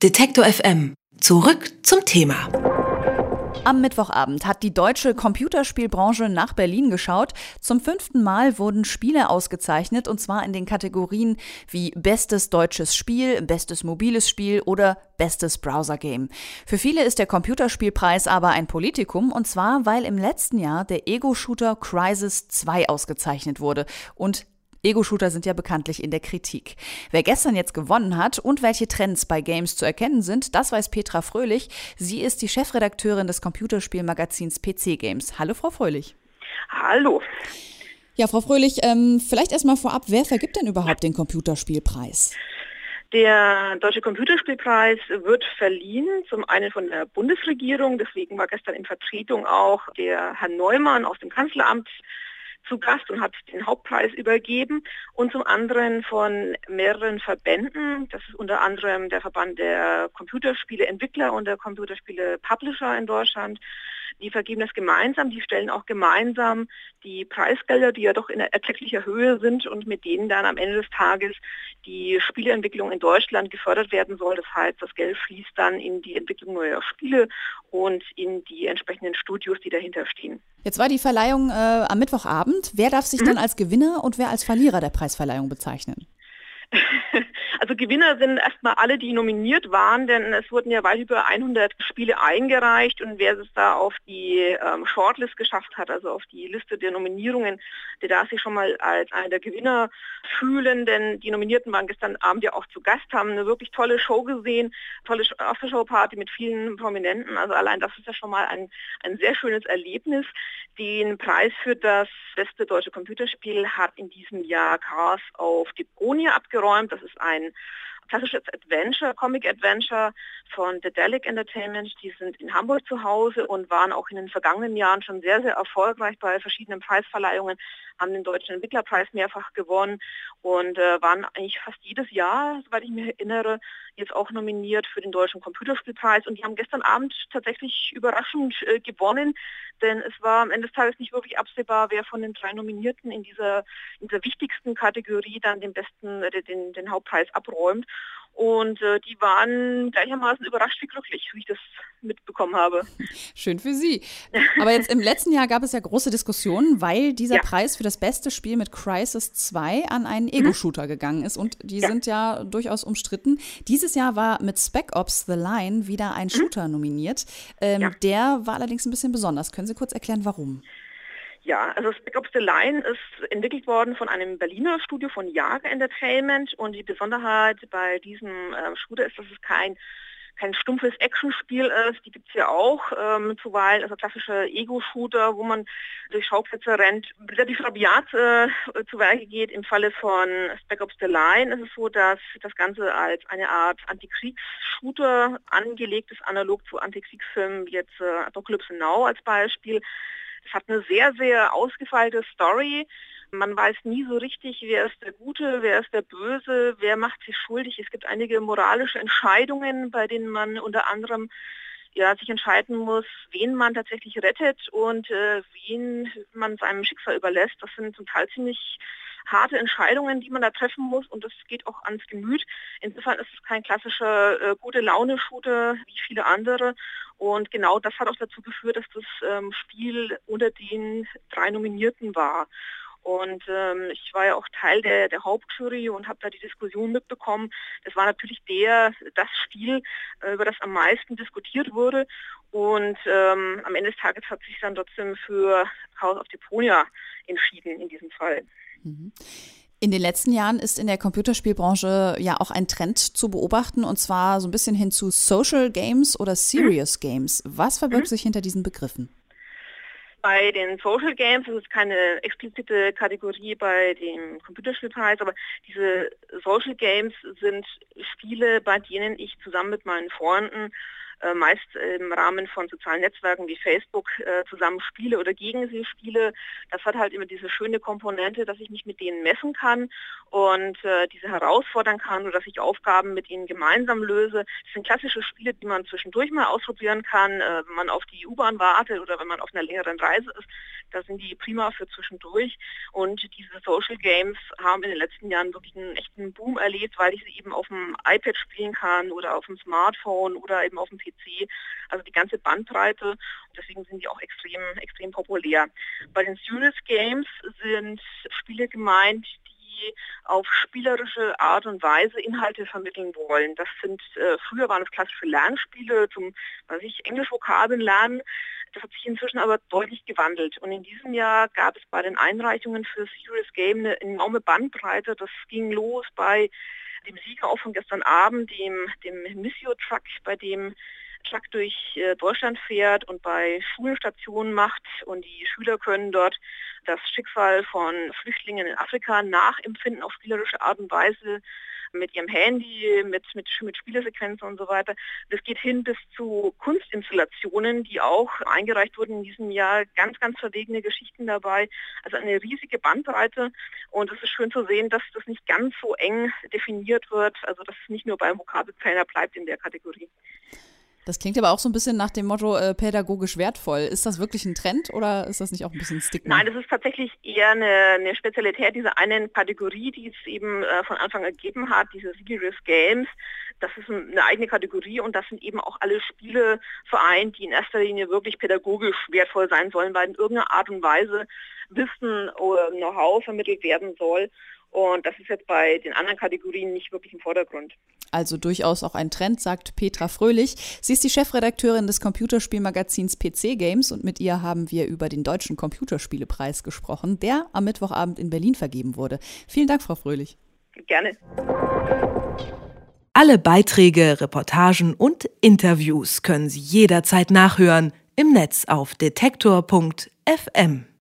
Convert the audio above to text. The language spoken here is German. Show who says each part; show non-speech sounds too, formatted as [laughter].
Speaker 1: Detektor FM. Zurück zum Thema.
Speaker 2: Am Mittwochabend hat die deutsche Computerspielbranche nach Berlin geschaut. Zum fünften Mal wurden Spiele ausgezeichnet und zwar in den Kategorien wie Bestes deutsches Spiel, Bestes mobiles Spiel oder Bestes Browser-Game. Für viele ist der Computerspielpreis aber ein Politikum und zwar, weil im letzten Jahr der Ego-Shooter Crisis 2 ausgezeichnet wurde und Ego-Shooter sind ja bekanntlich in der Kritik. Wer gestern jetzt gewonnen hat und welche Trends bei Games zu erkennen sind, das weiß Petra Fröhlich. Sie ist die Chefredakteurin des Computerspielmagazins PC Games. Hallo, Frau Fröhlich.
Speaker 3: Hallo.
Speaker 2: Ja, Frau Fröhlich, ähm, vielleicht erstmal vorab, wer vergibt denn überhaupt den Computerspielpreis?
Speaker 3: Der Deutsche Computerspielpreis wird verliehen, zum einen von der Bundesregierung, deswegen war gestern in Vertretung auch der Herr Neumann aus dem Kanzleramt zu Gast und hat den Hauptpreis übergeben. Und zum anderen von mehreren Verbänden, das ist unter anderem der Verband der Computerspieleentwickler und der Computerspiele Publisher in Deutschland, die vergeben das gemeinsam, die stellen auch gemeinsam die Preisgelder, die ja doch in erklecklicher Höhe sind und mit denen dann am Ende des Tages die Spieleentwicklung in Deutschland gefördert werden soll. Das heißt, das Geld fließt dann in die Entwicklung neuer Spiele und in die entsprechenden Studios, die dahinter stehen.
Speaker 2: Jetzt war die Verleihung äh, am Mittwochabend. Wer darf sich mhm. dann als Gewinner und wer als Verlierer der Preisverleihung bezeichnen? [laughs]
Speaker 3: Also Gewinner sind erstmal alle, die nominiert waren, denn es wurden ja weit über 100 Spiele eingereicht und wer es da auf die ähm, Shortlist geschafft hat, also auf die Liste der Nominierungen, der darf sich schon mal als einer der Gewinner fühlen, denn die Nominierten waren gestern Abend ja auch zu Gast, haben eine wirklich tolle Show gesehen, tolle Aftershow-Party mit vielen Prominenten, also allein das ist ja schon mal ein, ein sehr schönes Erlebnis. Den Preis für das beste deutsche Computerspiel hat in diesem Jahr Chaos auf Deponia abgeräumt. Das ist ein klassisches Adventure, Comic Adventure von The Delic Entertainment. Die sind in Hamburg zu Hause und waren auch in den vergangenen Jahren schon sehr, sehr erfolgreich bei verschiedenen Preisverleihungen, haben den Deutschen Entwicklerpreis mehrfach gewonnen und äh, waren eigentlich fast jedes Jahr, soweit ich mich erinnere, jetzt auch nominiert für den Deutschen Computerspielpreis. Und die haben gestern Abend tatsächlich überraschend äh, gewonnen, denn es war am Ende des Tages nicht wirklich absehbar, wer von den drei Nominierten in dieser, in dieser wichtigsten Kategorie dann den besten, äh, den, den Hauptpreis abräumt. Und äh, die waren gleichermaßen überrascht wie glücklich, wie ich das mitbekommen habe. [laughs]
Speaker 2: Schön für Sie. Aber jetzt im letzten Jahr gab es ja große Diskussionen, weil dieser ja. Preis für das beste Spiel mit Crisis 2 an einen mhm. Ego-Shooter mhm. gegangen ist. Und die ja. sind ja durchaus umstritten. Dieses Jahr war mit Spec Ops The Line wieder ein mhm. Shooter nominiert. Ähm, ja. Der war allerdings ein bisschen besonders. Können Sie kurz erklären, warum?
Speaker 3: Ja, also Spec Ops The Line ist entwickelt worden von einem Berliner Studio von Jager Entertainment und die Besonderheit bei diesem äh, Shooter ist, dass es kein kein stumpfes Actionspiel ist, die gibt es ja auch ähm, zuweilen, also klassische Ego-Shooter, wo man durch Schauplätze rennt, relativ rabiat äh, zu Werke geht. Im Falle von Spec Ops The Line ist es so, dass das Ganze als eine Art Antikriegs-Shooter angelegt ist, analog zu Antikriegsfilmen, wie jetzt äh, Apocalypse Now als Beispiel. Es hat eine sehr, sehr ausgefeilte Story. Man weiß nie so richtig, wer ist der Gute, wer ist der Böse, wer macht sich schuldig. Es gibt einige moralische Entscheidungen, bei denen man unter anderem ja, sich entscheiden muss, wen man tatsächlich rettet und äh, wen man seinem Schicksal überlässt. Das sind zum Teil ziemlich harte Entscheidungen, die man da treffen muss und das geht auch ans Gemüt. Insofern ist es kein klassischer äh, gute Laune-Shooter wie viele andere und genau das hat auch dazu geführt, dass das ähm, Spiel unter den drei Nominierten war. Und ähm, ich war ja auch Teil der, der Hauptjury und habe da die Diskussion mitbekommen. Das war natürlich der, das Spiel, äh, über das am meisten diskutiert wurde. Und ähm, am Ende des Tages hat sich dann trotzdem für House of Deponia entschieden in diesem Fall.
Speaker 2: Mhm. In den letzten Jahren ist in der Computerspielbranche ja auch ein Trend zu beobachten und zwar so ein bisschen hin zu Social Games oder Serious Games. Was verbirgt mhm. sich hinter diesen Begriffen?
Speaker 3: Bei den Social Games das ist keine explizite Kategorie bei dem Computerspielpreis, aber diese Social Games sind Spiele, bei denen ich zusammen mit meinen Freunden meist im Rahmen von sozialen Netzwerken wie Facebook äh, zusammen spiele oder gegen sie spiele. Das hat halt immer diese schöne Komponente, dass ich mich mit denen messen kann und äh, diese herausfordern kann oder dass ich Aufgaben mit ihnen gemeinsam löse. Das sind klassische Spiele, die man zwischendurch mal ausprobieren kann, äh, wenn man auf die U-Bahn wartet oder wenn man auf einer längeren Reise ist. Da sind die prima für zwischendurch. Und diese Social Games haben in den letzten Jahren wirklich einen echten Boom erlebt, weil ich sie eben auf dem iPad spielen kann oder auf dem Smartphone oder eben auf dem. Also die ganze Bandbreite. Deswegen sind die auch extrem, extrem populär. Bei den Serious Games sind Spiele gemeint, die auf spielerische Art und Weise Inhalte vermitteln wollen. Das sind, äh, früher waren es klassische Lernspiele zum, was ich, Englisch-Vokabeln lernen. Das hat sich inzwischen aber deutlich gewandelt. Und in diesem Jahr gab es bei den Einreichungen für Serious Game eine enorme Bandbreite. Das ging los bei dem Sieger auch von gestern Abend, dem, dem Missio Truck, bei dem Truck durch äh, Deutschland fährt und bei Schulstationen macht und die Schüler können dort das Schicksal von Flüchtlingen in Afrika nachempfinden auf spielerische Art und Weise mit ihrem Handy, mit, mit, mit Spielesequenzen und so weiter. Das geht hin bis zu Kunstinstallationen, die auch eingereicht wurden in diesem Jahr. Ganz, ganz verwegene Geschichten dabei. Also eine riesige Bandbreite. Und es ist schön zu sehen, dass das nicht ganz so eng definiert wird. Also dass es nicht nur beim Vokabeltrainer bleibt in der Kategorie.
Speaker 2: Das klingt aber auch so ein bisschen nach dem Motto äh, pädagogisch wertvoll. Ist das wirklich ein Trend oder ist das nicht auch ein bisschen Stigma?
Speaker 3: Nein, das ist tatsächlich eher eine, eine Spezialität dieser einen Kategorie, die es eben äh, von Anfang gegeben hat, diese Serious Games. Das ist eine eigene Kategorie und das sind eben auch alle Spiele vereint, die in erster Linie wirklich pädagogisch wertvoll sein sollen, weil in irgendeiner Art und Weise Wissen oder Know-how vermittelt werden soll. Und das ist jetzt bei den anderen Kategorien nicht wirklich im Vordergrund.
Speaker 2: Also durchaus auch ein Trend, sagt Petra Fröhlich. Sie ist die Chefredakteurin des Computerspielmagazins PC Games und mit ihr haben wir über den Deutschen Computerspielepreis gesprochen, der am Mittwochabend in Berlin vergeben wurde. Vielen Dank, Frau Fröhlich.
Speaker 3: Gerne.
Speaker 1: Alle Beiträge, Reportagen und Interviews können Sie jederzeit nachhören im Netz auf detektor.fm.